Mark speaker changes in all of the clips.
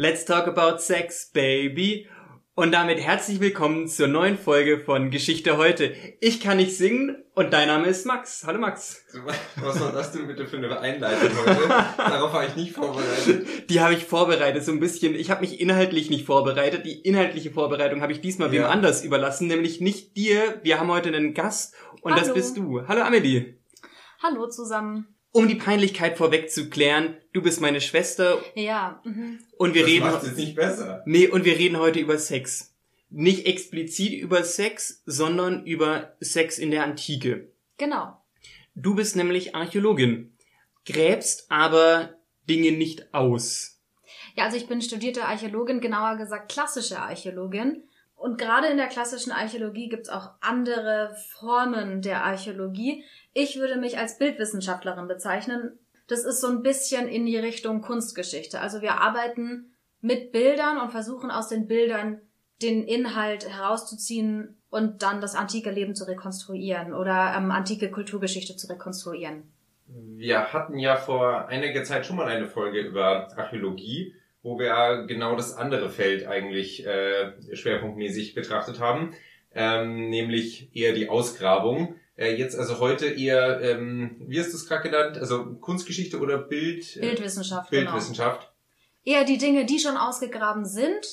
Speaker 1: Let's talk about sex, baby. Und damit herzlich willkommen zur neuen Folge von Geschichte heute. Ich kann nicht singen und dein Name ist Max. Hallo Max.
Speaker 2: Was war das denn bitte für eine Einleitung heute? Darauf war ich nicht vorbereitet.
Speaker 1: Die habe ich vorbereitet, so ein bisschen. Ich habe mich inhaltlich nicht vorbereitet. Die inhaltliche Vorbereitung habe ich diesmal ja. wem anders überlassen, nämlich nicht dir. Wir haben heute einen Gast und Hallo. das bist du. Hallo Amelie.
Speaker 3: Hallo zusammen.
Speaker 1: Um die Peinlichkeit vorwegzuklären, du bist meine Schwester.
Speaker 3: Ja. Mhm.
Speaker 1: Und wir
Speaker 2: das
Speaker 1: reden.
Speaker 2: Macht es nicht besser.
Speaker 1: Nee, und wir reden heute über Sex. Nicht explizit über Sex, sondern über Sex in der Antike.
Speaker 3: Genau.
Speaker 1: Du bist nämlich Archäologin, gräbst aber Dinge nicht aus.
Speaker 3: Ja, also ich bin studierte Archäologin, genauer gesagt klassische Archäologin. Und gerade in der klassischen Archäologie gibt's auch andere Formen der Archäologie. Ich würde mich als Bildwissenschaftlerin bezeichnen. Das ist so ein bisschen in die Richtung Kunstgeschichte. Also wir arbeiten mit Bildern und versuchen aus den Bildern den Inhalt herauszuziehen und dann das antike Leben zu rekonstruieren oder ähm, antike Kulturgeschichte zu rekonstruieren.
Speaker 2: Wir hatten ja vor einiger Zeit schon mal eine Folge über Archäologie wo wir genau das andere Feld eigentlich äh, schwerpunktmäßig betrachtet haben, ähm, nämlich eher die Ausgrabung. Äh, jetzt also heute eher, ähm, wie hast du es gerade genannt, also Kunstgeschichte oder Bild?
Speaker 3: Äh, Bildwissenschaft.
Speaker 2: Bildwissenschaft.
Speaker 3: Genau. Eher die Dinge, die schon ausgegraben sind,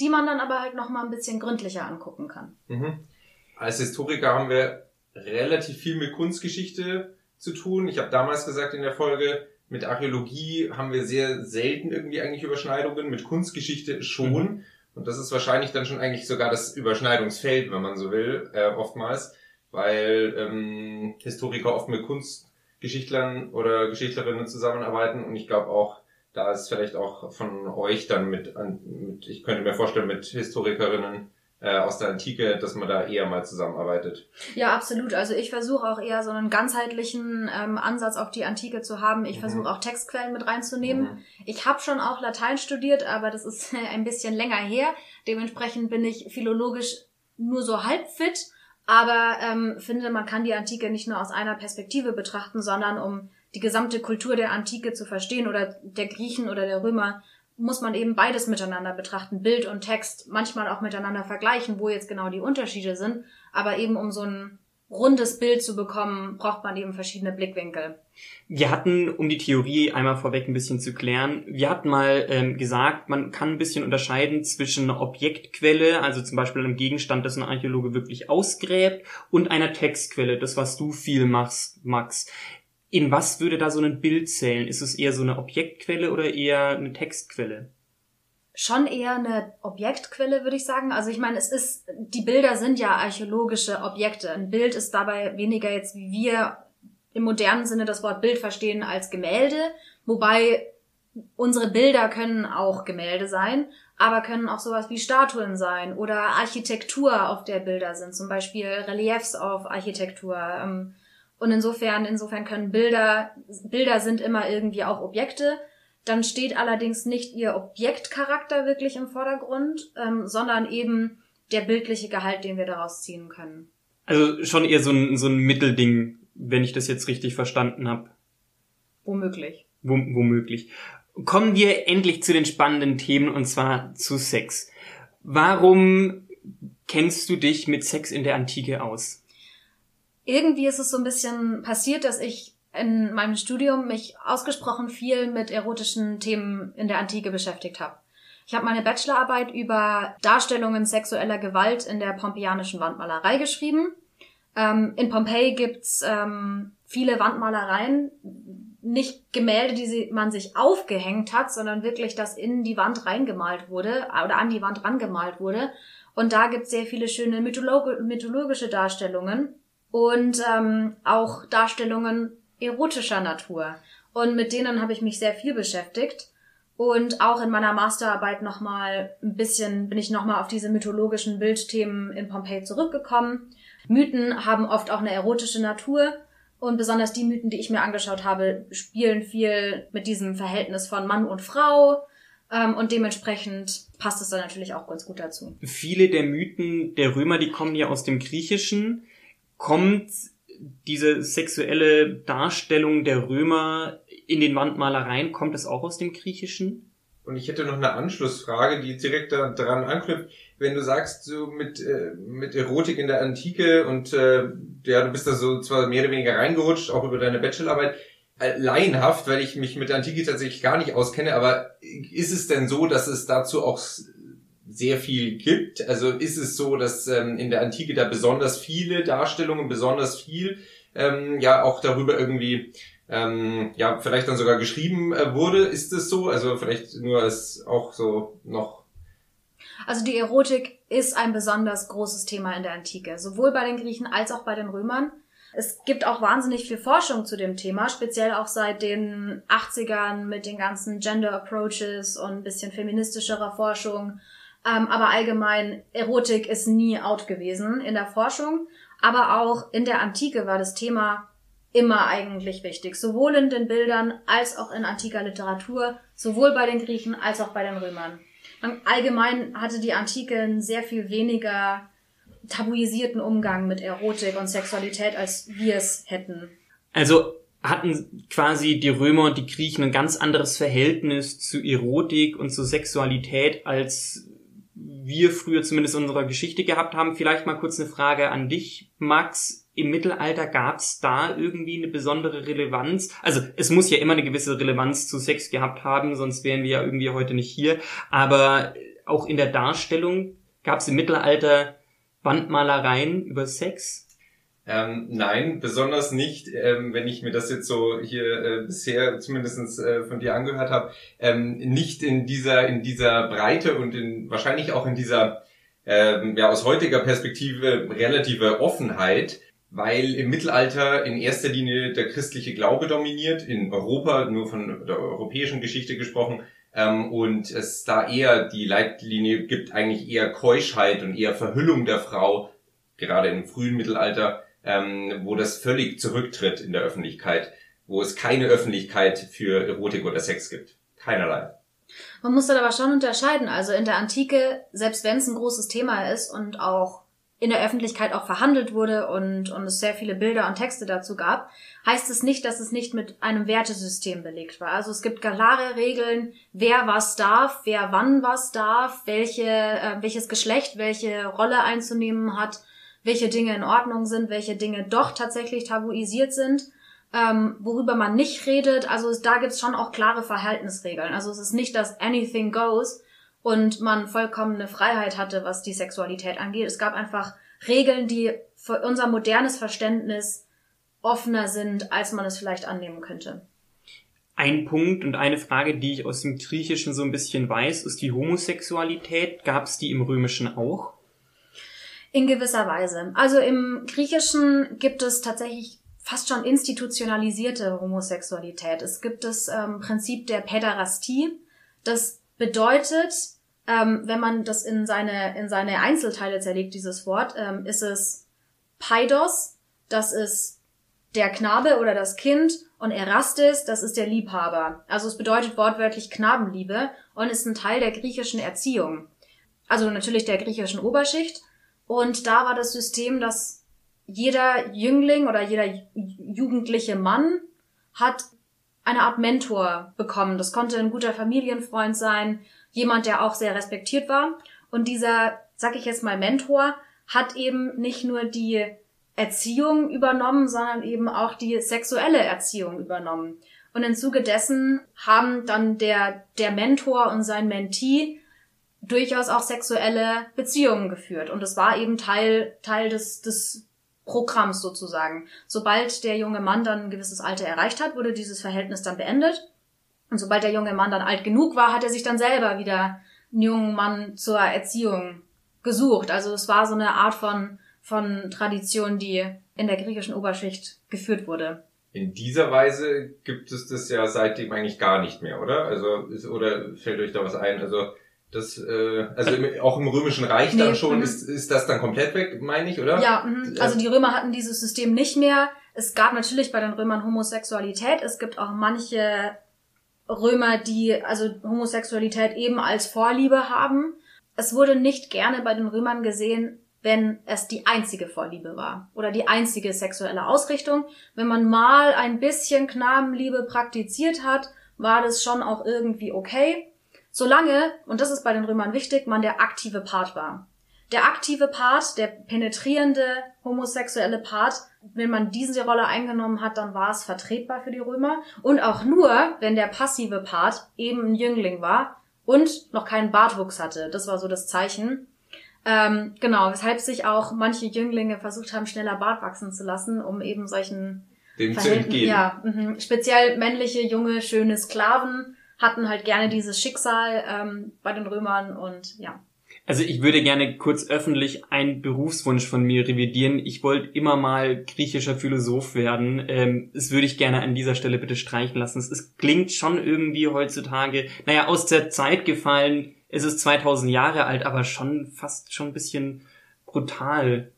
Speaker 3: die man dann aber halt nochmal ein bisschen gründlicher angucken kann.
Speaker 2: Mhm. Als Historiker haben wir relativ viel mit Kunstgeschichte zu tun. Ich habe damals gesagt in der Folge, mit Archäologie haben wir sehr selten irgendwie eigentlich Überschneidungen, mit Kunstgeschichte schon. Mhm. Und das ist wahrscheinlich dann schon eigentlich sogar das Überschneidungsfeld, wenn man so will, äh, oftmals, weil ähm, Historiker oft mit Kunstgeschichtlern oder Geschichtlerinnen zusammenarbeiten und ich glaube auch, da ist vielleicht auch von euch dann mit, mit ich könnte mir vorstellen, mit Historikerinnen äh, aus der Antike, dass man da eher mal zusammenarbeitet.
Speaker 3: Ja, absolut. Also ich versuche auch eher so einen ganzheitlichen ähm, Ansatz auf die Antike zu haben. Ich mhm. versuche auch Textquellen mit reinzunehmen. Mhm. Ich habe schon auch Latein studiert, aber das ist ein bisschen länger her. Dementsprechend bin ich philologisch nur so halb fit, aber ähm, finde, man kann die Antike nicht nur aus einer Perspektive betrachten, sondern um die gesamte Kultur der Antike zu verstehen oder der Griechen oder der Römer, muss man eben beides miteinander betrachten, Bild und Text, manchmal auch miteinander vergleichen, wo jetzt genau die Unterschiede sind. Aber eben um so ein rundes Bild zu bekommen, braucht man eben verschiedene Blickwinkel.
Speaker 1: Wir hatten, um die Theorie einmal vorweg ein bisschen zu klären, wir hatten mal ähm, gesagt, man kann ein bisschen unterscheiden zwischen einer Objektquelle, also zum Beispiel einem Gegenstand, das ein Archäologe wirklich ausgräbt, und einer Textquelle, das was du viel machst, Max. In was würde da so ein Bild zählen? Ist es eher so eine Objektquelle oder eher eine Textquelle?
Speaker 3: Schon eher eine Objektquelle, würde ich sagen. Also ich meine, es ist, die Bilder sind ja archäologische Objekte. Ein Bild ist dabei weniger jetzt, wie wir im modernen Sinne das Wort Bild verstehen, als Gemälde. Wobei unsere Bilder können auch Gemälde sein, aber können auch sowas wie Statuen sein oder Architektur, auf der Bilder sind. Zum Beispiel Reliefs auf Architektur. Ähm, und insofern, insofern können Bilder, Bilder sind immer irgendwie auch Objekte. Dann steht allerdings nicht ihr Objektcharakter wirklich im Vordergrund, ähm, sondern eben der bildliche Gehalt, den wir daraus ziehen können.
Speaker 1: Also schon eher so ein, so ein Mittelding, wenn ich das jetzt richtig verstanden habe.
Speaker 3: Womöglich.
Speaker 1: Wo, womöglich. Kommen wir endlich zu den spannenden Themen und zwar zu Sex. Warum kennst du dich mit Sex in der Antike aus?
Speaker 3: irgendwie ist es so ein bisschen passiert, dass ich in meinem Studium mich ausgesprochen viel mit erotischen Themen in der Antike beschäftigt habe. Ich habe meine Bachelorarbeit über Darstellungen sexueller Gewalt in der pompeianischen Wandmalerei geschrieben. Ähm, in Pompeji gibt's ähm, viele Wandmalereien, nicht Gemälde, die sie, man sich aufgehängt hat, sondern wirklich, dass in die Wand reingemalt wurde oder an die Wand rangemalt wurde. Und da gibt's sehr viele schöne mythologi mythologische Darstellungen und ähm, auch Darstellungen erotischer Natur. Und mit denen habe ich mich sehr viel beschäftigt. Und auch in meiner Masterarbeit nochmal ein bisschen, bin ich nochmal auf diese mythologischen Bildthemen in Pompeji zurückgekommen. Mythen haben oft auch eine erotische Natur. Und besonders die Mythen, die ich mir angeschaut habe, spielen viel mit diesem Verhältnis von Mann und Frau. Ähm, und dementsprechend passt es dann natürlich auch ganz gut dazu.
Speaker 1: Viele der Mythen der Römer, die kommen ja aus dem Griechischen kommt diese sexuelle Darstellung der Römer in den Wandmalereien, kommt es auch aus dem Griechischen?
Speaker 2: Und ich hätte noch eine Anschlussfrage, die direkt daran anknüpft. Wenn du sagst, so mit, äh, mit Erotik in der Antike und äh, ja, du bist da so zwar mehr oder weniger reingerutscht, auch über deine Bachelorarbeit, äh, laienhaft, weil ich mich mit der Antike tatsächlich gar nicht auskenne, aber ist es denn so, dass es dazu auch sehr viel gibt? Also ist es so, dass ähm, in der Antike da besonders viele Darstellungen, besonders viel ähm, ja auch darüber irgendwie ähm, ja vielleicht dann sogar geschrieben äh, wurde? Ist es so? Also vielleicht nur als auch so noch.
Speaker 3: Also die Erotik ist ein besonders großes Thema in der Antike, sowohl bei den Griechen als auch bei den Römern. Es gibt auch wahnsinnig viel Forschung zu dem Thema, speziell auch seit den 80ern mit den ganzen Gender Approaches und ein bisschen feministischerer Forschung. Ähm, aber allgemein, Erotik ist nie out gewesen in der Forschung. Aber auch in der Antike war das Thema immer eigentlich wichtig. Sowohl in den Bildern als auch in antiker Literatur, sowohl bei den Griechen als auch bei den Römern. Allgemein hatte die Antike einen sehr viel weniger tabuisierten Umgang mit Erotik und Sexualität, als wir es hätten.
Speaker 1: Also hatten quasi die Römer und die Griechen ein ganz anderes Verhältnis zu Erotik und zu Sexualität, als wir früher zumindest in unserer Geschichte gehabt haben. Vielleicht mal kurz eine Frage an dich, Max. Im Mittelalter gab es da irgendwie eine besondere Relevanz? Also es muss ja immer eine gewisse Relevanz zu Sex gehabt haben, sonst wären wir ja irgendwie heute nicht hier. Aber auch in der Darstellung gab es im Mittelalter Wandmalereien über Sex?
Speaker 2: Ähm, nein, besonders nicht, ähm, wenn ich mir das jetzt so hier äh, bisher zumindestens äh, von dir angehört habe, ähm, nicht in dieser, in dieser Breite und in, wahrscheinlich auch in dieser, ähm, ja, aus heutiger Perspektive relative Offenheit, weil im Mittelalter in erster Linie der christliche Glaube dominiert, in Europa, nur von der europäischen Geschichte gesprochen, ähm, und es da eher die Leitlinie gibt, eigentlich eher Keuschheit und eher Verhüllung der Frau, gerade im frühen Mittelalter, ähm, wo das völlig zurücktritt in der Öffentlichkeit, wo es keine Öffentlichkeit für Erotik oder Sex gibt. Keinerlei.
Speaker 3: Man muss da aber schon unterscheiden. Also in der Antike, selbst wenn es ein großes Thema ist und auch in der Öffentlichkeit auch verhandelt wurde und, und es sehr viele Bilder und Texte dazu gab, heißt es nicht, dass es nicht mit einem Wertesystem belegt war. Also es gibt klare Regeln, wer was darf, wer wann was darf, welche, äh, welches Geschlecht welche Rolle einzunehmen hat welche Dinge in Ordnung sind, welche Dinge doch tatsächlich tabuisiert sind, ähm, worüber man nicht redet. Also da gibt's schon auch klare Verhaltensregeln. Also es ist nicht, dass anything goes und man vollkommene Freiheit hatte, was die Sexualität angeht. Es gab einfach Regeln, die für unser modernes Verständnis offener sind, als man es vielleicht annehmen könnte.
Speaker 1: Ein Punkt und eine Frage, die ich aus dem Griechischen so ein bisschen weiß, ist die Homosexualität. Gab es die im Römischen auch?
Speaker 3: In gewisser Weise. Also im Griechischen gibt es tatsächlich fast schon institutionalisierte Homosexualität. Es gibt das ähm, Prinzip der Päderastie. Das bedeutet, ähm, wenn man das in seine, in seine Einzelteile zerlegt, dieses Wort, ähm, ist es Paidos, das ist der Knabe oder das Kind und Erastes, das ist der Liebhaber. Also es bedeutet wortwörtlich Knabenliebe und ist ein Teil der griechischen Erziehung. Also natürlich der griechischen Oberschicht und da war das System, dass jeder Jüngling oder jeder jugendliche Mann hat eine Art Mentor bekommen. Das konnte ein guter Familienfreund sein, jemand, der auch sehr respektiert war. Und dieser, sag ich jetzt mal, Mentor hat eben nicht nur die Erziehung übernommen, sondern eben auch die sexuelle Erziehung übernommen. Und im Zuge dessen haben dann der, der Mentor und sein Mentee durchaus auch sexuelle Beziehungen geführt. Und es war eben Teil, Teil des, des Programms sozusagen. Sobald der junge Mann dann ein gewisses Alter erreicht hat, wurde dieses Verhältnis dann beendet. Und sobald der junge Mann dann alt genug war, hat er sich dann selber wieder einen jungen Mann zur Erziehung gesucht. Also es war so eine Art von, von Tradition, die in der griechischen Oberschicht geführt wurde.
Speaker 2: In dieser Weise gibt es das ja seitdem eigentlich gar nicht mehr, oder? Also, ist, oder fällt euch da was ein? Also, das, äh, also im, auch im Römischen Reich nee, dann schon, mhm. ist, ist das dann komplett weg, meine ich, oder?
Speaker 3: Ja, mh. also die Römer hatten dieses System nicht mehr. Es gab natürlich bei den Römern Homosexualität. Es gibt auch manche Römer, die also Homosexualität eben als Vorliebe haben. Es wurde nicht gerne bei den Römern gesehen, wenn es die einzige Vorliebe war oder die einzige sexuelle Ausrichtung. Wenn man mal ein bisschen Knabenliebe praktiziert hat, war das schon auch irgendwie okay. Solange, und das ist bei den Römern wichtig, man der aktive Part war. Der aktive Part, der penetrierende homosexuelle Part, wenn man diese Rolle eingenommen hat, dann war es vertretbar für die Römer. Und auch nur, wenn der passive Part eben ein Jüngling war und noch keinen Bartwuchs hatte. Das war so das Zeichen. Ähm, genau, weshalb sich auch manche Jünglinge versucht haben, schneller Bart wachsen zu lassen, um eben solchen
Speaker 2: Dem zu entgehen.
Speaker 3: Ja, mh. speziell männliche, junge, schöne Sklaven hatten halt gerne dieses Schicksal ähm, bei den Römern und ja.
Speaker 1: Also ich würde gerne kurz öffentlich einen Berufswunsch von mir revidieren. Ich wollte immer mal griechischer Philosoph werden. Ähm, das würde ich gerne an dieser Stelle bitte streichen lassen. Es, es klingt schon irgendwie heutzutage, naja, aus der Zeit gefallen. Es ist 2000 Jahre alt, aber schon fast schon ein bisschen brutal.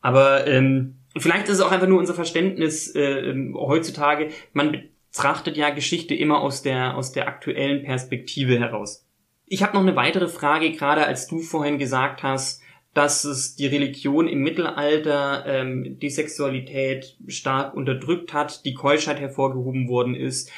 Speaker 1: Aber ähm, vielleicht ist es auch einfach nur unser Verständnis äh, ähm, heutzutage. Man betrachtet ja Geschichte immer aus der aus der aktuellen Perspektive heraus. Ich habe noch eine weitere Frage, gerade als du vorhin gesagt hast, dass es die Religion im Mittelalter ähm, die Sexualität stark unterdrückt hat, die Keuschheit hervorgehoben worden ist.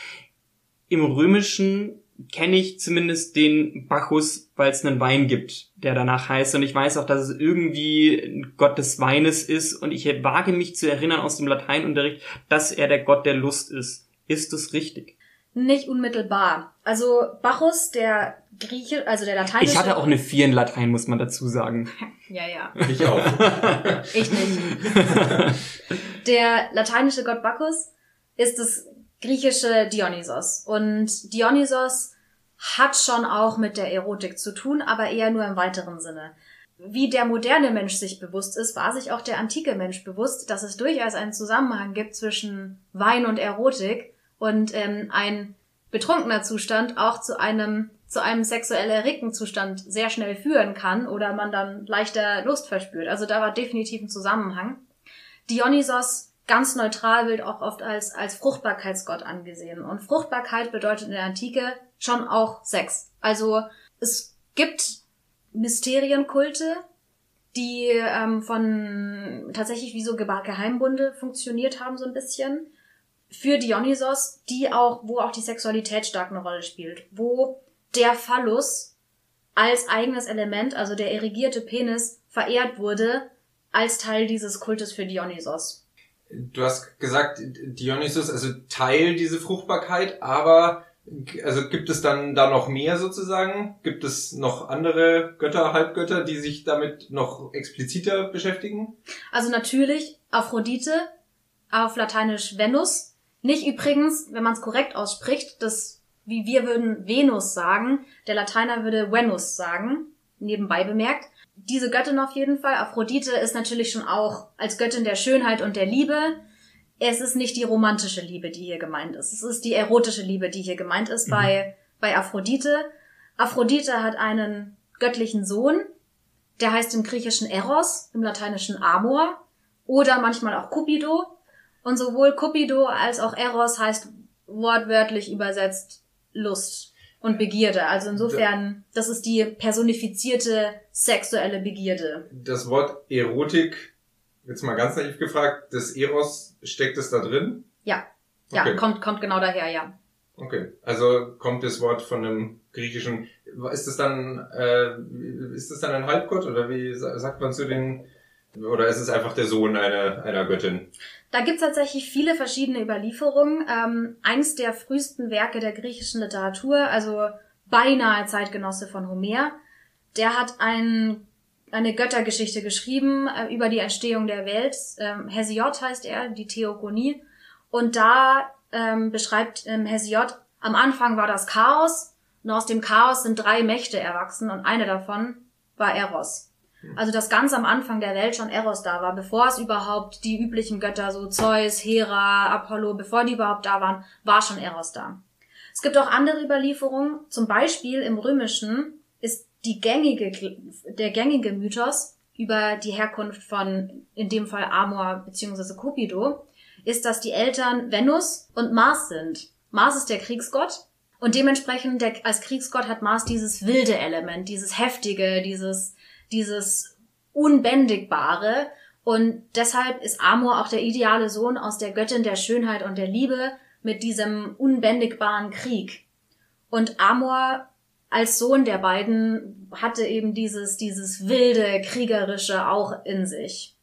Speaker 1: Im Römischen kenne ich zumindest den Bacchus, weil es einen Wein gibt, der danach heißt. Und ich weiß auch, dass es irgendwie ein Gott des Weines ist. Und ich wage mich zu erinnern aus dem Lateinunterricht, dass er der Gott der Lust ist. Ist das richtig?
Speaker 3: Nicht unmittelbar. Also Bacchus, der Grieche, also der lateinische.
Speaker 1: Ich hatte auch eine Vier in Latein, muss man dazu sagen.
Speaker 3: Ja, ja.
Speaker 2: Ich auch.
Speaker 3: Ich nicht. Der lateinische Gott Bacchus ist das griechische Dionysos. Und Dionysos hat schon auch mit der Erotik zu tun, aber eher nur im weiteren Sinne. Wie der moderne Mensch sich bewusst ist, war sich auch der antike Mensch bewusst, dass es durchaus einen Zusammenhang gibt zwischen Wein und Erotik und ähm, ein betrunkener Zustand auch zu einem zu einem sexuell erregten Zustand sehr schnell führen kann oder man dann leichter Lust verspürt. Also da war definitiv ein Zusammenhang. Dionysos ganz neutral wird auch oft als, als Fruchtbarkeitsgott angesehen. Und Fruchtbarkeit bedeutet in der Antike schon auch Sex. Also es gibt Mysterienkulte, die ähm, von tatsächlich wie so Ge- Geheimbunde funktioniert haben so ein bisschen für Dionysos, die auch, wo auch die Sexualität stark eine Rolle spielt, wo der Phallus als eigenes Element, also der erigierte Penis, verehrt wurde als Teil dieses Kultes für Dionysos.
Speaker 2: Du hast gesagt, Dionysus, also Teil diese Fruchtbarkeit, aber also gibt es dann da noch mehr sozusagen? Gibt es noch andere Götter, Halbgötter, die sich damit noch expliziter beschäftigen?
Speaker 3: Also natürlich Aphrodite, auf Lateinisch Venus. Nicht übrigens, wenn man es korrekt ausspricht, das, wie wir würden Venus sagen, der Lateiner würde Venus sagen, nebenbei bemerkt. Diese Göttin auf jeden Fall. Aphrodite ist natürlich schon auch als Göttin der Schönheit und der Liebe. Es ist nicht die romantische Liebe, die hier gemeint ist. Es ist die erotische Liebe, die hier gemeint ist bei, bei Aphrodite. Aphrodite hat einen göttlichen Sohn, der heißt im Griechischen Eros, im Lateinischen Amor oder manchmal auch Cupido. Und sowohl Cupido als auch Eros heißt wortwörtlich übersetzt Lust und Begierde. Also insofern, das ist die personifizierte sexuelle Begierde.
Speaker 2: Das Wort Erotik, jetzt mal ganz naiv gefragt, das Eros, steckt es da drin?
Speaker 3: Ja, ja,
Speaker 2: Okay.
Speaker 3: kommt, kommt genau daher, ja.
Speaker 2: Okay, also kommt das Wort von einem griechischen. Ist das dann äh, ist das dann ein Halbgott oder wie sa- sagt man zu den oder ist es einfach der Sohn einer einer Göttin?
Speaker 3: Da gibt's tatsächlich viele verschiedene Überlieferungen. Ähm, eins der frühesten Werke der griechischen Literatur, also beinahe Zeitgenosse von Homer, der hat ein, eine Göttergeschichte geschrieben äh, über die Entstehung der Welt. Ähm, Hesiod heißt er, die Theogonie. Und da ähm, beschreibt ähm, Hesiod, am Anfang war das Chaos und aus dem Chaos sind drei Mächte erwachsen und eine davon war Eros. Also dass ganz am Anfang der Welt schon Eros da war, bevor es überhaupt die üblichen Götter, so Zeus, Hera, Apollo, bevor die überhaupt da waren, war schon Eros da. Es gibt auch andere Überlieferungen, zum Beispiel im Römischen ist die gängige, der gängige Mythos über die Herkunft von, in dem Fall Amor bzw. Cupido, ist, dass die Eltern Venus und Mars sind. Mars ist der Kriegsgott und dementsprechend der, als Kriegsgott hat Mars dieses wilde Element, dieses heftige, dieses, dieses unbändigbare und deshalb ist Amor auch der ideale Sohn aus der Göttin der Schönheit und der Liebe mit diesem unbändigbaren Krieg. Und Amor als Sohn der beiden hatte eben dieses, dieses wilde, kriegerische auch in sich.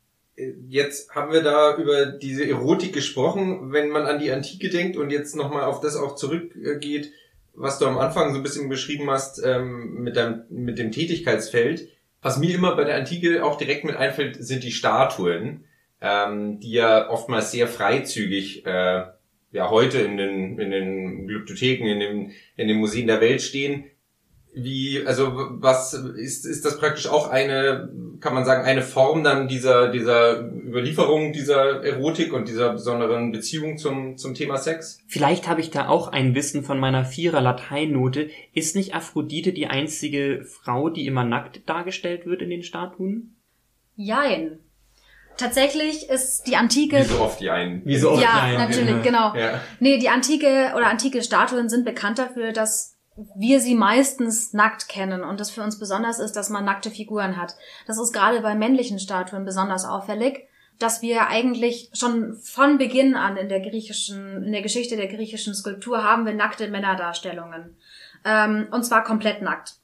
Speaker 2: Jetzt haben wir da über diese Erotik gesprochen, wenn man an die Antike denkt und jetzt nochmal auf das auch zurückgeht, was du am Anfang so ein bisschen beschrieben hast ähm, mit, deinem, mit dem Tätigkeitsfeld. Was mir immer bei der Antike auch direkt mit einfällt, sind die Statuen, ähm, die ja oftmals sehr freizügig äh, ja heute in den, in den Glyptotheken, in den, in den Museen der Welt stehen. Wie, also was ist, ist das praktisch auch eine, kann man sagen, eine Form dann dieser, dieser Überlieferung dieser Erotik und dieser besonderen Beziehung zum, zum Thema Sex?
Speaker 1: Vielleicht habe ich da auch ein Wissen von meiner Vierer Lateinnote. Ist nicht Aphrodite die einzige Frau, die immer nackt dargestellt wird in den Statuen?
Speaker 3: Jein. Tatsächlich ist die antike.
Speaker 2: Wie so oft die einen.
Speaker 1: Wie so oft
Speaker 3: ja,
Speaker 1: die einen.
Speaker 3: natürlich, genau.
Speaker 2: Ja.
Speaker 3: Nee, die antike oder antike Statuen sind bekannt dafür, dass wir sie meistens nackt kennen und das für uns besonders ist, dass man nackte Figuren hat. Das ist gerade bei männlichen Statuen besonders auffällig, dass wir eigentlich schon von Beginn an in der griechischen, in der Geschichte der griechischen Skulptur haben wir nackte Männerdarstellungen. Ähm, und zwar komplett nackt.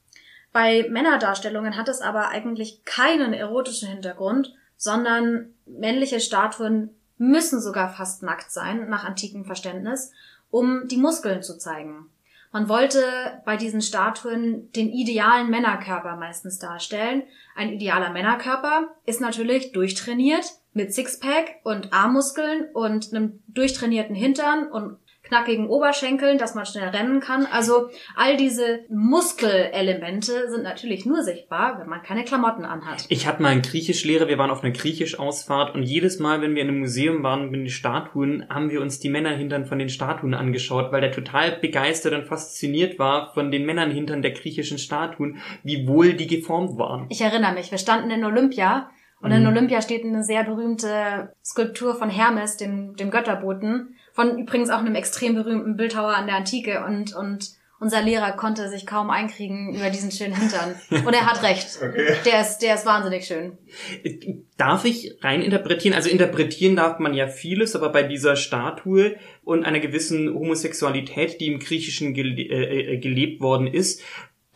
Speaker 3: Bei Männerdarstellungen hat es aber eigentlich keinen erotischen Hintergrund, sondern männliche Statuen müssen sogar fast nackt sein, nach antikem Verständnis, um die Muskeln zu zeigen. Man wollte bei diesen Statuen den idealen Männerkörper meistens darstellen. Ein idealer Männerkörper ist natürlich durchtrainiert mit Sixpack und Armmuskeln und einem durchtrainierten Hintern und knackigen Oberschenkeln, dass man schnell rennen kann. Also all diese Muskelelemente sind natürlich nur sichtbar, wenn man keine Klamotten anhat.
Speaker 1: Ich hatte mal einen Griechischlehrer, wir waren auf einer Griechisch-Ausfahrt und jedes Mal, wenn wir in einem Museum waren mit den Statuen, haben wir uns die Männerhintern von den Statuen angeschaut, weil der total begeistert und fasziniert war von den Männernhintern der griechischen Statuen, wie wohl die geformt waren.
Speaker 3: Ich erinnere mich, wir standen in Olympia und in Olympia steht eine sehr berühmte Skulptur von Hermes, dem, dem Götterboten, von übrigens auch einem extrem berühmten Bildhauer an der Antike und, und unser Lehrer konnte sich kaum einkriegen über diesen schönen Hintern. Und er hat recht.
Speaker 2: Okay.
Speaker 3: Der ist, der ist wahnsinnig schön.
Speaker 1: Darf ich rein interpretieren? Also interpretieren darf man ja vieles, aber bei dieser Statue und einer gewissen Homosexualität, die im Griechischen gele äh, äh, gelebt worden ist,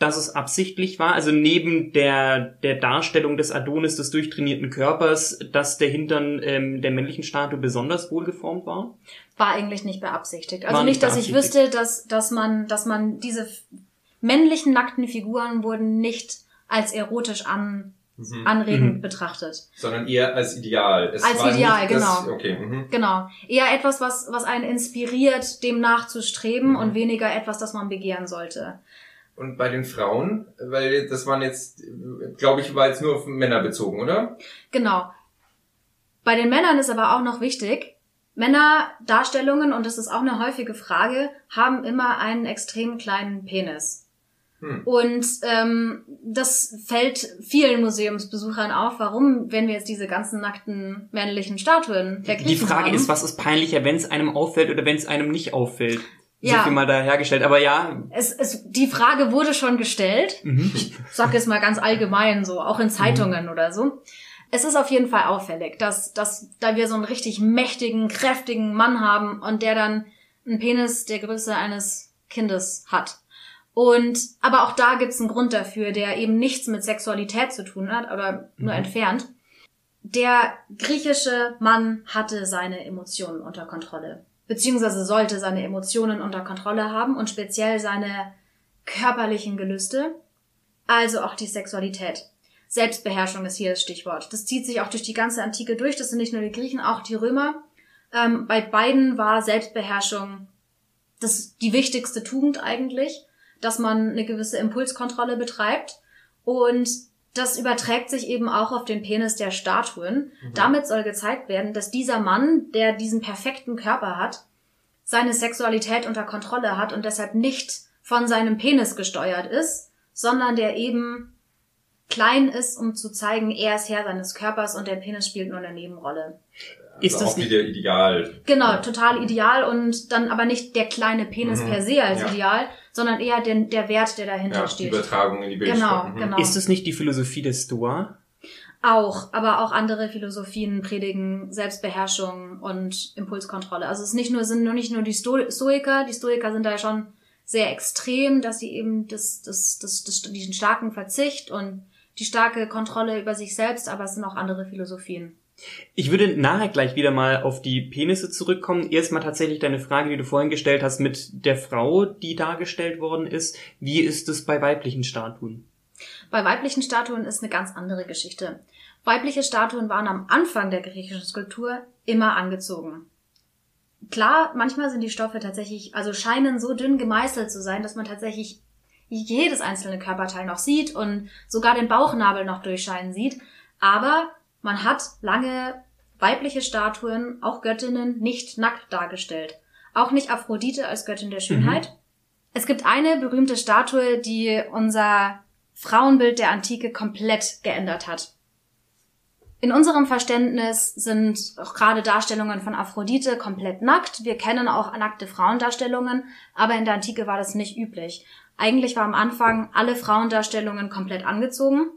Speaker 1: dass es absichtlich war, also neben der, der Darstellung des Adonis, des durchtrainierten Körpers, dass der Hintern ähm, der männlichen Statue besonders wohl geformt war?
Speaker 3: War eigentlich nicht beabsichtigt. Also
Speaker 1: War
Speaker 3: nicht,
Speaker 1: nicht
Speaker 3: dass ich wüsste, dass, dass man, dass man diese männlichen nackten Figuren wurden nicht als erotisch an,
Speaker 2: Mhm.
Speaker 3: anregend
Speaker 1: Mhm.
Speaker 3: betrachtet.
Speaker 2: Sondern eher als Ideal. Es
Speaker 3: Als
Speaker 2: war
Speaker 3: Ideal,
Speaker 2: nicht das,
Speaker 3: genau.
Speaker 2: Okay. Mhm.
Speaker 3: Genau. Eher etwas, was, was einen inspiriert, dem nachzustreben
Speaker 2: Mhm.
Speaker 3: und weniger etwas, das man begehren sollte.
Speaker 2: Und bei den Frauen, weil das waren jetzt, glaube ich, war jetzt nur auf Männer bezogen, oder?
Speaker 3: Genau. Bei den Männern ist aber auch noch wichtig, Männerdarstellungen, und das ist auch eine häufige Frage, haben immer einen extrem kleinen Penis.
Speaker 2: Hm.
Speaker 3: Und ähm, das fällt vielen Museumsbesuchern auf, warum, wenn wir jetzt diese ganzen nackten männlichen Statuen der
Speaker 1: Die Frage
Speaker 3: haben,
Speaker 1: ist, was ist peinlicher, wenn es einem auffällt oder wenn es einem nicht auffällt? So
Speaker 3: Ja.
Speaker 1: viel mal dahergestellt. Aber ja,
Speaker 3: es, es, die Frage wurde schon gestellt.
Speaker 1: mhm.
Speaker 3: Ich sag jetzt mal ganz allgemein so, auch in Zeitungen oder so. Es ist auf jeden Fall auffällig, dass, dass da wir so einen richtig mächtigen, kräftigen Mann haben und der dann einen Penis der Größe eines Kindes hat. Und aber auch da gibt's einen Grund dafür, der eben nichts mit Sexualität zu tun hat, aber nur
Speaker 1: Mhm.
Speaker 3: entfernt. Der griechische Mann hatte seine Emotionen unter Kontrolle, beziehungsweise sollte seine Emotionen unter Kontrolle haben und speziell seine körperlichen Gelüste, also auch die Sexualität. Selbstbeherrschung ist hier das Stichwort. Das zieht sich auch durch die ganze Antike durch. Das sind nicht nur die Griechen, auch die Römer. Ähm, bei beiden war Selbstbeherrschung das die wichtigste Tugend eigentlich, dass man eine gewisse Impulskontrolle betreibt und das überträgt sich eben auch auf den Penis der Statuen. Damit soll gezeigt werden, dass dieser Mann, der diesen perfekten Körper hat, seine Sexualität unter Kontrolle hat und deshalb nicht von seinem Penis gesteuert ist, sondern der eben klein ist, um zu zeigen, er ist Herr seines Körpers und der Penis spielt nur eine Nebenrolle.
Speaker 1: Ist
Speaker 2: also
Speaker 1: das
Speaker 2: auch
Speaker 1: nicht-
Speaker 2: wieder ideal.
Speaker 3: Genau, total ideal und dann aber nicht der kleine Penis
Speaker 2: Mhm.
Speaker 3: per se als
Speaker 2: Ja.
Speaker 3: ideal, sondern eher den, der Wert, der dahinter
Speaker 2: Ja,
Speaker 3: steht.
Speaker 2: Übertragung in die
Speaker 3: Genau,
Speaker 2: Bildsport. Mhm.
Speaker 3: genau.
Speaker 1: ist es nicht die Philosophie des Stoa?
Speaker 3: Auch, aber auch andere Philosophien predigen Selbstbeherrschung und Impulskontrolle. Also es ist nicht nur, sind nur nicht nur die Sto Stoiker, die Stoiker sind da schon sehr extrem, dass sie eben das, das, das, das, diesen starken Verzicht und die starke Kontrolle über sich selbst, aber es sind auch andere Philosophien.
Speaker 1: Ich würde nachher gleich wieder mal auf die Penisse zurückkommen. Erstmal tatsächlich deine Frage, die du vorhin gestellt hast mit der Frau, die dargestellt worden ist. Wie ist es bei weiblichen Statuen?
Speaker 3: Bei weiblichen Statuen ist eine ganz andere Geschichte. Weibliche Statuen waren am Anfang der griechischen Skulptur immer angezogen. Klar, manchmal sind die Stoffe tatsächlich, also scheinen so dünn gemeißelt zu sein, dass man tatsächlich jedes einzelne Körperteil noch sieht und sogar den Bauchnabel noch durchscheinen sieht. Aber man hat lange weibliche Statuen, auch Göttinnen, nicht nackt dargestellt. Auch nicht Aphrodite als Göttin der Schönheit. Mhm. Es gibt eine berühmte Statue, die unser Frauenbild der Antike komplett geändert hat. In unserem Verständnis sind auch gerade Darstellungen von Aphrodite komplett nackt. Wir kennen auch nackte Frauendarstellungen, aber in der Antike war das nicht üblich. Eigentlich war am Anfang alle Frauendarstellungen komplett angezogen.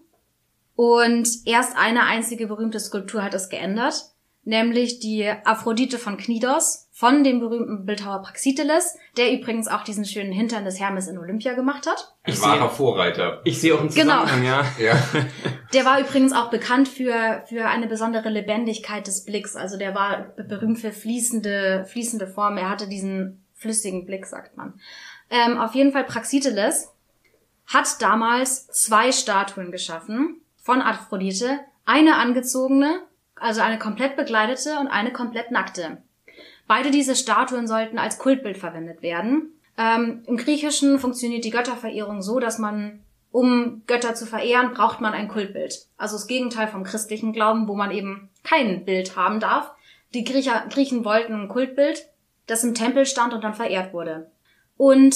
Speaker 3: Und erst eine einzige berühmte Skulptur hat es geändert, nämlich die Aphrodite von Knidos, von dem berühmten Bildhauer Praxiteles, der übrigens auch diesen schönen Hintern des Hermes in Olympia gemacht hat.
Speaker 2: Ich war wahrer Vorreiter.
Speaker 1: Ich sehe auch einen genau. Zusammenhang, genau.
Speaker 2: ja. ja.
Speaker 3: Der war übrigens auch bekannt für, für eine besondere Lebendigkeit des Blicks. Also der war berühmt für fließende, fließende Form. Er hatte diesen flüssigen Blick, sagt man. Ähm, auf jeden Fall Praxiteles hat damals zwei Statuen geschaffen von Aphrodite. Eine angezogene, also eine komplett bekleidete und eine komplett nackte. Beide diese Statuen sollten als Kultbild verwendet werden. Ähm, Im Griechischen funktioniert die Götterverehrung so, dass man, um Götter zu verehren, braucht man ein Kultbild. Also das Gegenteil vom christlichen Glauben, wo man eben kein Bild haben darf. Die Griecher, Griechen wollten ein Kultbild, das im Tempel stand und dann verehrt wurde. Und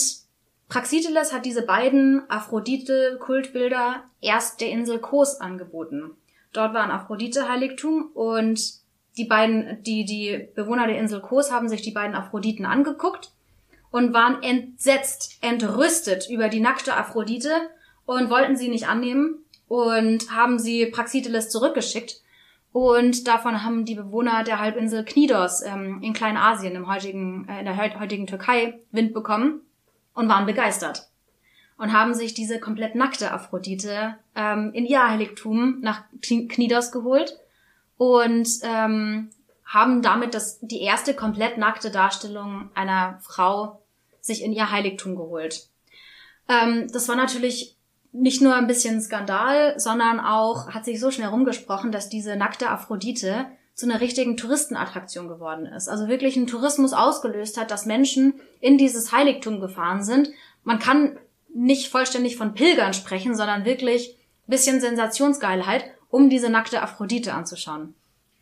Speaker 3: Praxiteles hat diese beiden Aphrodite-Kultbilder erst der Insel Kos angeboten. Dort war ein Aphrodite-Heiligtum und die beiden, die, die Bewohner der Insel Kos haben sich die beiden Aphroditen angeguckt und waren entsetzt, entrüstet über die nackte Aphrodite und wollten sie nicht annehmen und haben sie Praxiteles zurückgeschickt. Und davon haben die Bewohner der Halbinsel Knidos ähm, in Kleinasien, im heutigen, äh, in der heutigen Türkei, Wind bekommen und waren begeistert. Und haben sich diese komplett nackte Aphrodite ähm, in ihr Heiligtum nach Knidos geholt und ähm, haben damit das, die erste komplett nackte Darstellung einer Frau sich in ihr Heiligtum geholt. Ähm, das war natürlich nicht nur ein bisschen Skandal, sondern auch hat sich so schnell rumgesprochen, dass diese nackte Aphrodite zu einer richtigen Touristenattraktion geworden ist. Also wirklich einen Tourismus ausgelöst hat, dass Menschen in dieses Heiligtum gefahren sind. Man kann nicht vollständig von Pilgern sprechen, sondern wirklich bisschen Sensationsgeilheit um diese nackte Aphrodite anzuschauen.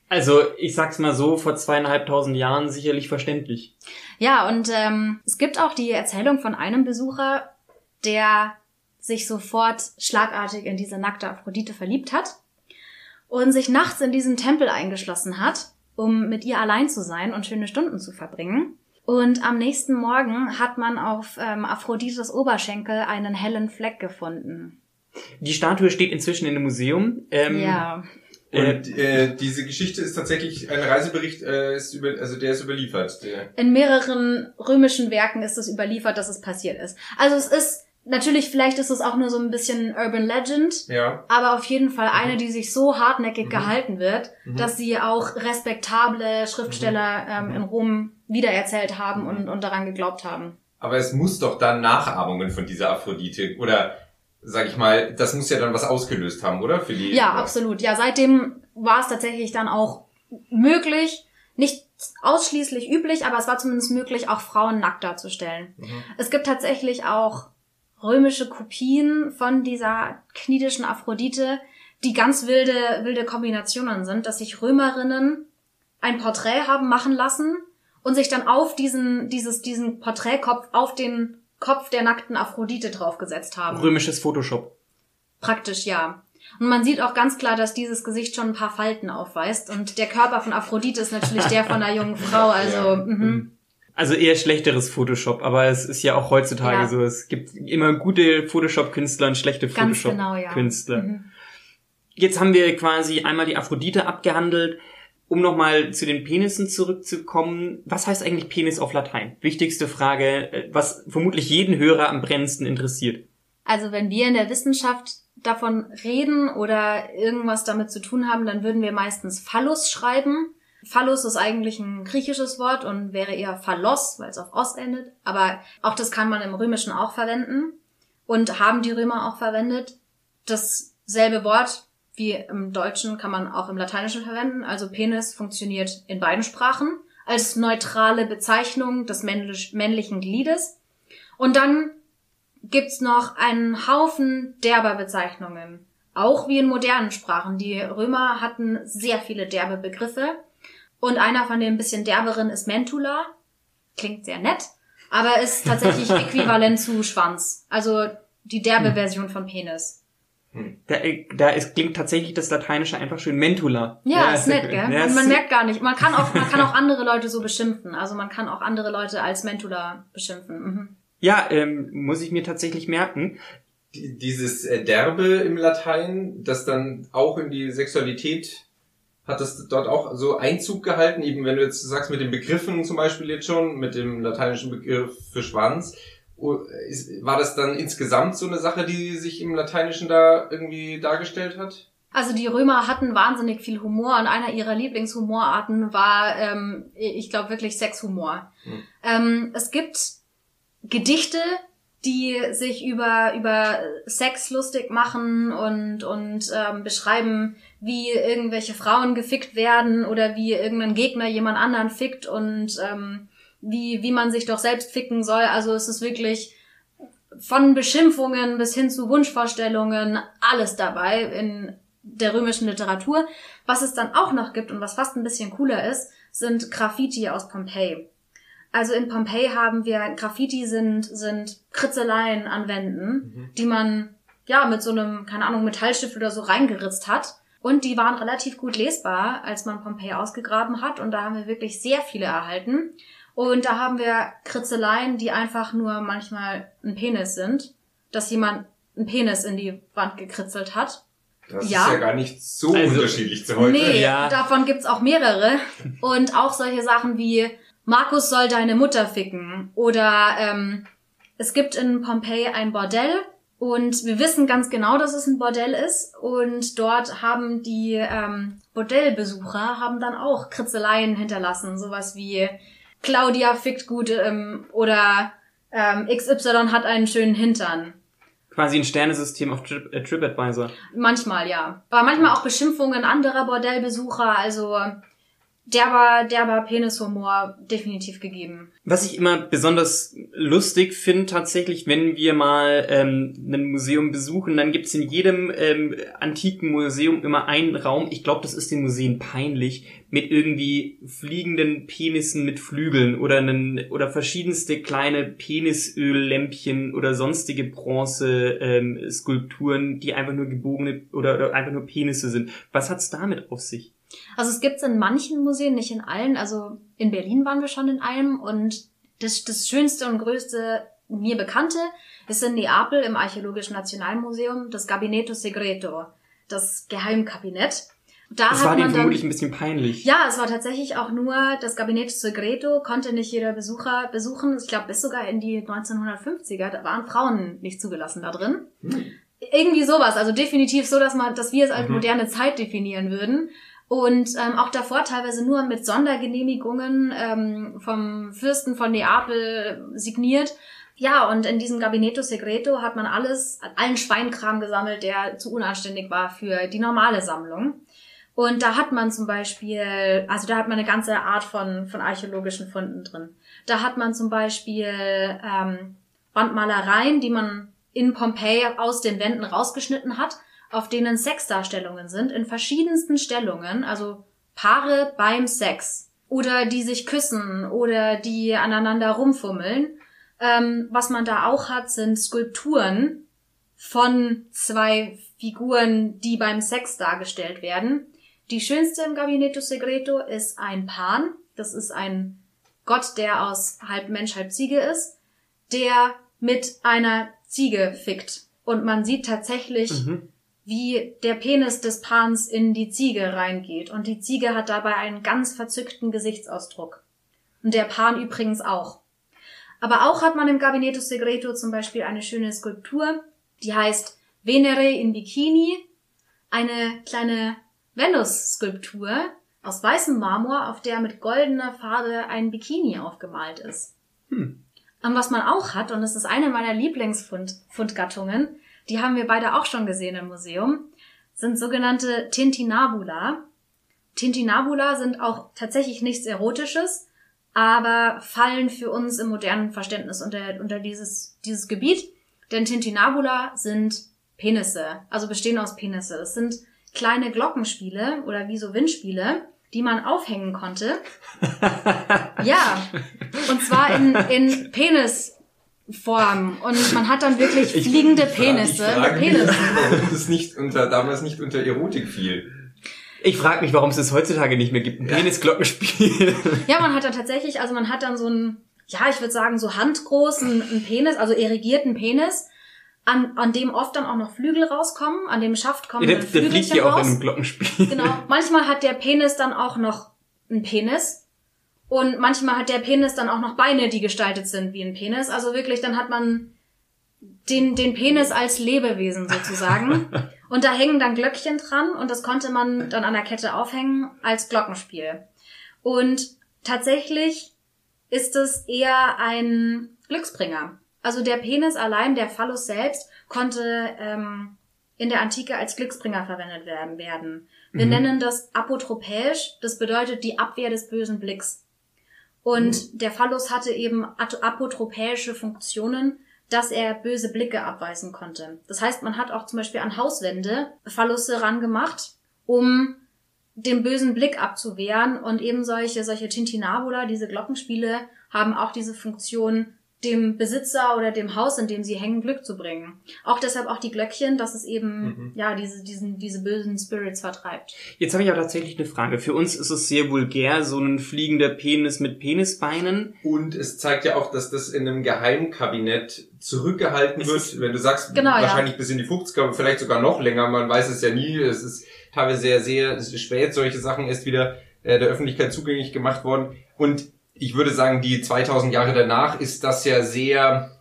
Speaker 1: Also, ich sag's mal so, vor zweieinhalbtausend Jahren sicherlich verständlich.
Speaker 3: Ja, und ähm, es gibt auch die Erzählung von einem Besucher, der sich sofort schlagartig in diese nackte Aphrodite verliebt hat und sich nachts in diesen Tempel eingeschlossen hat, um mit ihr allein zu sein und schöne Stunden zu verbringen. Und am nächsten Morgen hat man auf ähm, Aphrodites Oberschenkel einen hellen Fleck gefunden.
Speaker 1: Die Statue steht inzwischen in einem Museum.
Speaker 3: Ähm, ja.
Speaker 2: Und äh, diese Geschichte ist tatsächlich ein Reisebericht, äh, ist über, also der ist überliefert. Der.
Speaker 3: In mehreren römischen Werken ist es überliefert, dass es passiert ist. Also es ist natürlich, vielleicht ist es auch nur so ein bisschen Urban Legend,
Speaker 2: ja.
Speaker 3: aber auf jeden Fall eine, mhm. die sich so hartnäckig mhm. gehalten wird, mhm. dass sie auch respektable Schriftsteller mhm. ähm, in Rom wiedererzählt haben und, und daran geglaubt haben.
Speaker 2: Aber es muss doch dann Nachahmungen von dieser Aphrodite oder sag ich mal, das muss ja dann was ausgelöst haben, oder? Für die.
Speaker 3: Ja, absolut. Ja, seitdem war es tatsächlich dann auch möglich, nicht ausschließlich üblich, aber es war zumindest möglich, auch Frauen nackt darzustellen. Mhm. Es gibt tatsächlich auch römische Kopien von dieser knidischen Aphrodite, die ganz wilde, wilde Kombinationen sind, dass sich Römerinnen ein Porträt haben machen lassen und sich dann auf diesen, dieses, diesen Porträtkopf auf den Kopf der nackten Aphrodite draufgesetzt haben.
Speaker 1: Römisches Photoshop.
Speaker 3: Praktisch, ja. Und man sieht auch ganz klar, dass dieses Gesicht schon ein paar Falten aufweist. Und der Körper von Aphrodite ist natürlich der von einer jungen Frau. Also, ja. mhm.
Speaker 1: Also eher schlechteres Photoshop, aber es ist ja auch heutzutage ja. so. Es gibt immer gute Photoshop-Künstler und schlechte Photoshop-Künstler. Genau, ja. mhm. Jetzt haben wir quasi einmal die Aphrodite abgehandelt. um nochmal zu den Penissen zurückzukommen, was heißt eigentlich Penis auf Latein? Wichtigste Frage, äh, was vermutlich jeden Hörer am brennendsten interessiert.
Speaker 3: Also wenn wir in der Wissenschaft davon reden oder irgendwas damit zu tun haben, dann würden wir meistens Phallus schreiben. Phallus ist eigentlich ein griechisches Wort und wäre eher Phallos, weil es auf Os endet. Aber auch das kann man im Römischen auch verwenden und haben die Römer auch verwendet. Dasselbe Wort wie im Deutschen kann man auch im Lateinischen verwenden. Also Penis funktioniert in beiden Sprachen als neutrale Bezeichnung des männlichen Gliedes. Und dann gibt's noch einen Haufen derber Bezeichnungen. Auch wie in modernen Sprachen. Die Römer hatten sehr viele derbe Begriffe. Und einer von den bisschen derberen ist Mentula. Klingt sehr nett, aber ist tatsächlich äquivalent zu Schwanz. Also die derbe hm. Version von Penis.
Speaker 1: Hm. Da, da ist, klingt tatsächlich das Lateinische einfach schön Mentula.
Speaker 3: Ja, ja ist nett, gell? Ja, Und man merkt gar nicht. Man kann auch, man kann auch andere Leute so beschimpfen. Also man kann auch andere Leute als Mentula beschimpfen. Mhm.
Speaker 1: Ja, ähm, muss ich mir tatsächlich merken.
Speaker 2: Dieses äh, Derbe im Latein, das dann auch in die Sexualität hat das dort auch so Einzug gehalten, eben wenn du jetzt sagst mit den Begriffen zum Beispiel jetzt schon, mit dem lateinischen Begriff für Schwanz, war das dann insgesamt so eine Sache, die sich im Lateinischen da irgendwie dargestellt hat?
Speaker 3: Also die Römer hatten wahnsinnig viel Humor und einer ihrer Lieblingshumorarten war, ähm, ich glaube wirklich Sexhumor. Hm. Ähm, es gibt Gedichte, die sich über, über Sex lustig machen und, und ähm, beschreiben, wie irgendwelche Frauen gefickt werden oder wie irgendein Gegner jemand anderen fickt und ähm, wie, wie man sich doch selbst ficken soll. Also es ist wirklich von Beschimpfungen bis hin zu Wunschvorstellungen alles dabei in der römischen Literatur. Was es dann auch noch gibt und was fast ein bisschen cooler ist, sind Graffiti aus Pompeji. Also in Pompeji haben wir Graffiti sind, sind Kritzeleien an Wänden, mhm. die man ja mit so einem, keine Ahnung, Metallstift oder so reingeritzt hat. Und die waren relativ gut lesbar, als man Pompeji ausgegraben hat. Und da haben wir wirklich sehr viele erhalten. Und da haben wir Kritzeleien, die einfach nur manchmal ein Penis sind. Dass jemand einen Penis in die Wand gekritzelt hat.
Speaker 2: Das ja. ist ja gar nicht so also, unterschiedlich zu heute.
Speaker 3: Nee, ja. davon gibt's auch mehrere. Und auch solche Sachen wie Markus soll deine Mutter ficken. Oder ähm, es gibt in Pompeji ein Bordell und wir wissen ganz genau, dass es ein Bordell ist. Und dort haben die ähm, Bordellbesucher haben dann auch Kritzeleien hinterlassen. Sowas wie Claudia fickt gut ähm, oder ähm, XY hat einen schönen Hintern.
Speaker 1: Quasi ein Sternesystem auf Trip, äh, TripAdvisor.
Speaker 3: Manchmal, ja. Aber manchmal auch Beschimpfungen anderer Bordellbesucher. Also derber, derber Penishumor definitiv gegeben.
Speaker 1: Was ich immer besonders lustig finde, tatsächlich, wenn wir mal ähm, ein Museum besuchen, dann gibt's in jedem ähm, antiken Museum immer einen Raum, ich glaube, das ist den Museen peinlich, mit irgendwie fliegenden Penissen mit Flügeln oder einen, oder verschiedenste kleine Penisöllämpchen oder sonstige Bronze-Skulpturen, ähm, die einfach nur gebogene oder, oder einfach nur Penisse sind. Was hat's damit auf sich?
Speaker 3: Also es gibt's in manchen Museen, nicht in allen. Also in Berlin waren wir schon in einem und das, das schönste und größte mir bekannte ist in Neapel im Archäologischen Nationalmuseum das Gabinetto Segreto, das Geheimkabinett.
Speaker 1: Da das war dem vermutlich ein bisschen peinlich.
Speaker 3: Ja, es war tatsächlich auch nur das Gabinetto Segreto, konnte nicht jeder Besucher besuchen. Ich glaube, bis sogar in die 1950er, da waren Frauen nicht zugelassen da drin. Hm. Irgendwie sowas, also definitiv so, dass man, dass wir es als mhm. moderne Zeit definieren würden. Und ähm, auch davor teilweise nur mit Sondergenehmigungen ähm, vom Fürsten von Neapel signiert. Ja, und in diesem Gabinetto Segreto hat man alles, allen Schweinkram gesammelt, der zu unanständig war für die normale Sammlung. Und da hat man zum Beispiel, also da hat man eine ganze Art von, von archäologischen Funden drin. Da hat man zum Beispiel ähm, Wandmalereien, die man in Pompeji aus den Wänden rausgeschnitten hat auf denen Sexdarstellungen sind, in verschiedensten Stellungen, also Paare beim Sex oder die sich küssen oder die aneinander rumfummeln. Ähm, was man da auch hat, sind Skulpturen von zwei Figuren, die beim Sex dargestellt werden. Die schönste im Gabinetto Segreto ist ein Pan. Das ist ein Gott, der aus halb Mensch, halb Ziege ist, der mit einer Ziege fickt. Und man sieht tatsächlich mhm wie der Penis des Pans in die Ziege reingeht. Und die Ziege hat dabei einen ganz verzückten Gesichtsausdruck. Und der Pan übrigens auch. Aber auch hat man im Gabinetto Segreto zum Beispiel eine schöne Skulptur, die heißt Venere in Bikini, eine kleine Venus-Skulptur aus weißem Marmor, auf der mit goldener Farbe ein Bikini aufgemalt ist. Hm. Was man auch hat, und das ist eine meiner Lieblingsfundgattungen, die haben wir beide auch schon gesehen im Museum, sind sogenannte Tintinabula. Tintinabula sind auch tatsächlich nichts Erotisches, aber fallen für uns im modernen Verständnis unter, unter dieses, dieses Gebiet. Denn Tintinabula sind Penisse, also bestehen aus Penisse. Es sind kleine Glockenspiele oder wie so Windspiele, die man aufhängen konnte. ja, und zwar in, in Penisform. Und man hat dann wirklich fliegende ich, Penisse. Ich
Speaker 2: frage Penisse. Mich, warum das nicht unter, damals nicht unter Erotik fiel.
Speaker 1: Ich frage mich, warum es es heutzutage nicht mehr gibt. Ein Penisglockenspiel.
Speaker 3: Ja, man hat dann tatsächlich, also man hat dann so ein, ja, ich würde sagen, so handgroßen einen Penis, also irrigierten Penis an, an dem oft dann auch noch Flügel rauskommen, an dem Schaft kommen
Speaker 1: ja, der, der fliegt ja auch in einem Glockenspiel.
Speaker 3: Genau. Manchmal hat der Penis dann auch noch einen Penis. Und manchmal hat der Penis dann auch noch Beine, die gestaltet sind wie ein Penis. Also wirklich, dann hat man den, den Penis als Lebewesen sozusagen. und da hängen dann Glöckchen dran und das konnte man dann an der Kette aufhängen als Glockenspiel. Und tatsächlich ist es eher ein Glücksbringer. Also der Penis allein, der Phallus selbst, konnte ähm, in der Antike als Glücksbringer verwendet werden. werden. Wir mhm. nennen das apotropäisch, das bedeutet die Abwehr des bösen Blicks. Und mhm. der Phallus hatte eben apotropäische Funktionen, dass er böse Blicke abweisen konnte. Das heißt, man hat auch zum Beispiel an Hauswände Phallusse rangemacht, um den bösen Blick abzuwehren und eben solche, solche Tintinabula, diese Glockenspiele, haben auch diese Funktion, dem Besitzer oder dem Haus, in dem sie hängen, Glück zu bringen. Auch deshalb auch die Glöckchen, dass es eben mhm. ja diese diesen diese bösen Spirits vertreibt.
Speaker 1: Jetzt habe ich aber tatsächlich eine Frage. Für uns ist es sehr vulgär, so ein fliegender Penis mit Penisbeinen.
Speaker 2: Und es zeigt ja auch, dass das in einem Geheimkabinett zurückgehalten es wird. Wenn du sagst, genau, wahrscheinlich ja. bis in die 50er, vielleicht sogar noch länger, man weiß es ja nie. Es ist teilweise sehr, sehr spät solche Sachen erst wieder äh, der Öffentlichkeit zugänglich gemacht worden. Und ich würde sagen, die 2000 Jahre danach ist das ja sehr,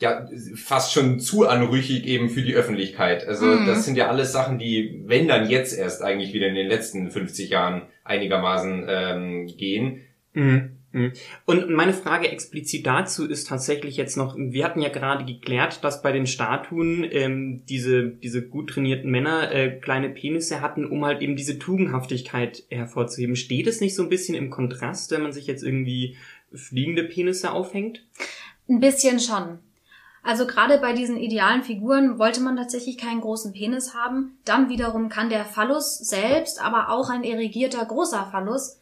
Speaker 2: ja, fast schon zu anrüchig eben für die Öffentlichkeit. Also mhm. das sind ja alles Sachen, die, wenn dann jetzt erst eigentlich wieder in den letzten 50 Jahren einigermaßen ähm, gehen.
Speaker 1: Mhm. Mhm. Und meine Frage explizit dazu ist tatsächlich jetzt noch, wir hatten ja gerade geklärt, dass bei den Statuen ähm, diese, diese gut trainierten Männer äh, kleine Penisse hatten, um halt eben diese Tugendhaftigkeit hervorzuheben. Steht es nicht so ein bisschen im Kontrast, wenn man sich jetzt irgendwie fliegende Penisse aufhängt?
Speaker 3: Ein bisschen schon. Also gerade bei diesen idealen Figuren wollte man tatsächlich keinen großen Penis haben. Dann wiederum kann der Phallus selbst, aber auch ein erigierter großer Phallus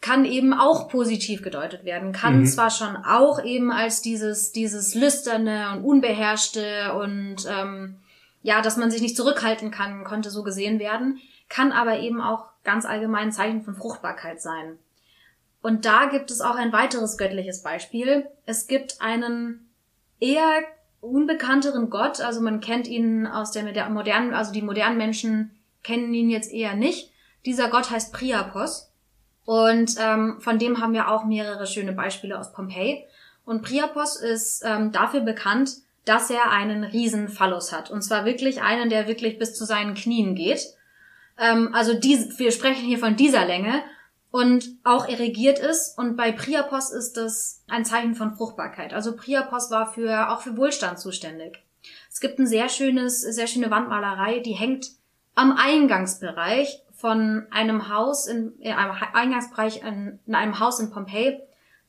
Speaker 3: kann eben auch positiv gedeutet werden, kann mhm. zwar schon auch eben als dieses, dieses lüsterne und unbeherrschte und ähm, ja, dass man sich nicht zurückhalten kann, konnte so gesehen werden, kann aber eben auch ganz allgemein Zeichen von Fruchtbarkeit sein. Und da gibt es auch ein weiteres göttliches Beispiel. Es gibt einen eher unbekannteren Gott, also man kennt ihn aus der modernen, also die modernen Menschen kennen ihn jetzt eher nicht. Dieser Gott heißt Priapos und ähm, von dem haben wir auch mehrere schöne Beispiele aus Pompeji. Und Priapos ist ähm, dafür bekannt, dass er einen riesen Phallus hat. Und zwar wirklich einen, der wirklich bis zu seinen Knien geht. Ähm, also dies, wir sprechen hier von dieser Länge und auch erigiert ist. Und bei Priapos ist das ein Zeichen von Fruchtbarkeit. Also Priapos war für, auch für Wohlstand zuständig. Es gibt ein sehr schönes, sehr schöne Wandmalerei, die hängt am Eingangsbereich von einem Haus in, in einem Eingangsbereich in, in, einem Haus in Pompeji,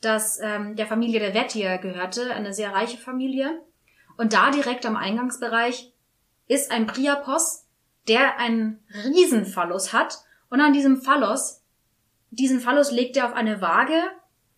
Speaker 3: das ähm, der Familie der Vettier gehörte, eine sehr reiche Familie. Und da direkt am Eingangsbereich ist ein Priapos, der einen Riesenphallus hat. Und an diesem Phallus, diesen Phallus legt er auf eine Waage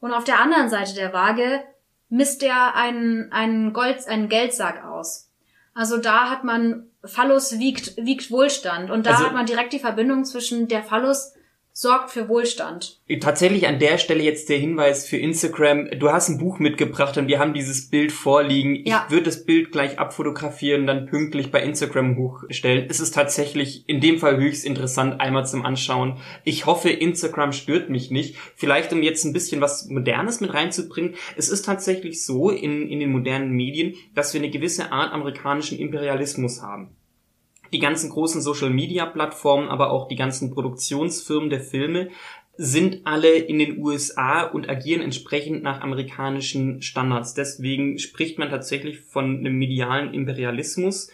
Speaker 3: und auf der anderen Seite der Waage misst er einen, einen, Gold, einen Geldsack aus. Also da hat man Phallus wiegt, wiegt Wohlstand. Und da also, hat man direkt die Verbindung zwischen der Phallus sorgt für Wohlstand.
Speaker 1: Tatsächlich an der Stelle jetzt der Hinweis für Instagram. Du hast ein Buch mitgebracht und wir haben dieses Bild vorliegen.
Speaker 3: Ja.
Speaker 1: Ich würde das Bild gleich abfotografieren und dann pünktlich bei Instagram hochstellen. Es ist tatsächlich in dem Fall höchst interessant, einmal zum Anschauen. Ich hoffe, Instagram stört mich nicht. Vielleicht, um jetzt ein bisschen was Modernes mit reinzubringen. Es ist tatsächlich so in, in den modernen Medien, dass wir eine gewisse Art amerikanischen Imperialismus haben die ganzen großen Social-Media-Plattformen, aber auch die ganzen Produktionsfirmen der Filme sind alle in den USA und agieren entsprechend nach amerikanischen Standards. Deswegen spricht man tatsächlich von einem medialen Imperialismus.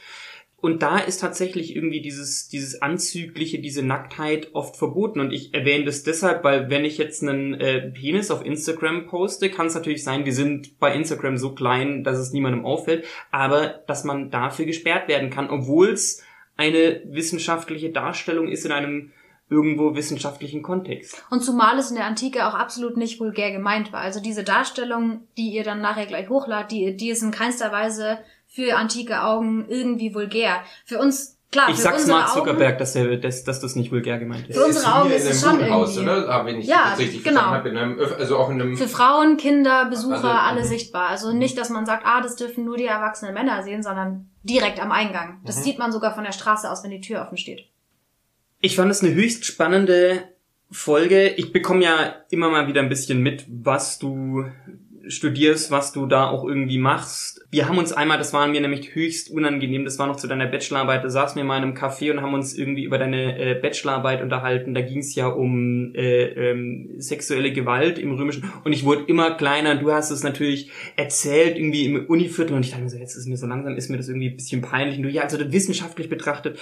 Speaker 1: Und da ist tatsächlich irgendwie dieses, dieses Anzügliche, diese Nacktheit oft verboten. Und ich erwähne das deshalb, weil wenn ich jetzt einen äh, Penis auf Instagram poste, kann es natürlich sein, wir sind bei Instagram so klein, dass es niemandem auffällt, aber dass man dafür gesperrt werden kann, obwohl es eine wissenschaftliche Darstellung ist in einem irgendwo wissenschaftlichen Kontext.
Speaker 3: Und zumal es in der Antike auch absolut nicht vulgär gemeint war. Also diese Darstellung, die ihr dann nachher gleich hochladet, die, die ist in keinster Weise für antike Augen irgendwie vulgär. Für uns Klar,
Speaker 1: ich sag's Mark Zuckerberg, dass, er, dass, dass das nicht vulgär gemeint ist.
Speaker 3: Für unsere Augen ist es schon
Speaker 2: Wohnhaus,
Speaker 3: irgendwie.
Speaker 2: oder? Ah, wenn ich
Speaker 3: Ja,
Speaker 2: das richtig
Speaker 3: genau.
Speaker 2: habe. In einem, also auch in einem
Speaker 3: Für Frauen, Kinder, Besucher,
Speaker 2: Also,
Speaker 3: alle
Speaker 2: mhm.
Speaker 3: sichtbar. Also nicht, dass man sagt, ah, das dürfen nur die erwachsenen Männer sehen, sondern direkt am Eingang. Das
Speaker 2: Mhm.
Speaker 3: sieht man sogar von der Straße aus, wenn die Tür offen steht.
Speaker 1: Ich fand es eine höchst spannende Folge. Ich bekomme ja immer mal wieder ein bisschen mit, was du studierst, was du da auch irgendwie machst. Wir haben uns einmal, das war mir nämlich höchst unangenehm, das war noch zu deiner Bachelorarbeit, da saßen wir mal in einem Café und haben uns irgendwie über deine äh, Bachelorarbeit unterhalten. Da ging es ja um äh, ähm, sexuelle Gewalt im Römischen und ich wurde immer kleiner. Du hast es natürlich erzählt, irgendwie im Univiertel und ich dachte mir so, jetzt ist mir so langsam, ist mir das irgendwie ein bisschen peinlich. Und du, ja, also wissenschaftlich betrachtet,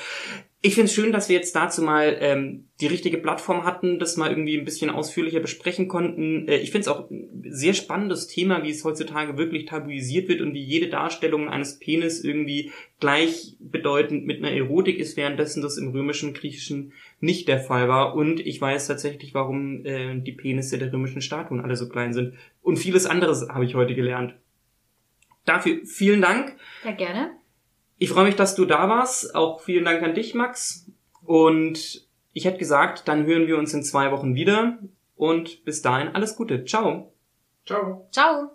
Speaker 1: ich finde es schön, dass wir jetzt dazu mal ähm, die richtige Plattform hatten, das mal irgendwie ein bisschen ausführlicher besprechen konnten. Äh, ich finde es auch ein sehr spannendes Thema, wie es heutzutage wirklich tabuisiert wird und wie jede Darstellung eines Penis irgendwie gleichbedeutend mit einer Erotik ist, währenddessen das im römischen, griechischen nicht der Fall war. Und ich weiß tatsächlich, warum äh, die Penisse der römischen Statuen alle so klein sind. Und vieles anderes habe ich heute gelernt. Dafür vielen Dank.
Speaker 3: Ja, gerne.
Speaker 1: Ich freue mich, dass du da warst. Auch vielen Dank an dich, Max. Und ich hätte gesagt, dann hören wir uns in zwei Wochen wieder. Und bis dahin alles Gute. Ciao.
Speaker 2: Ciao.
Speaker 3: Ciao.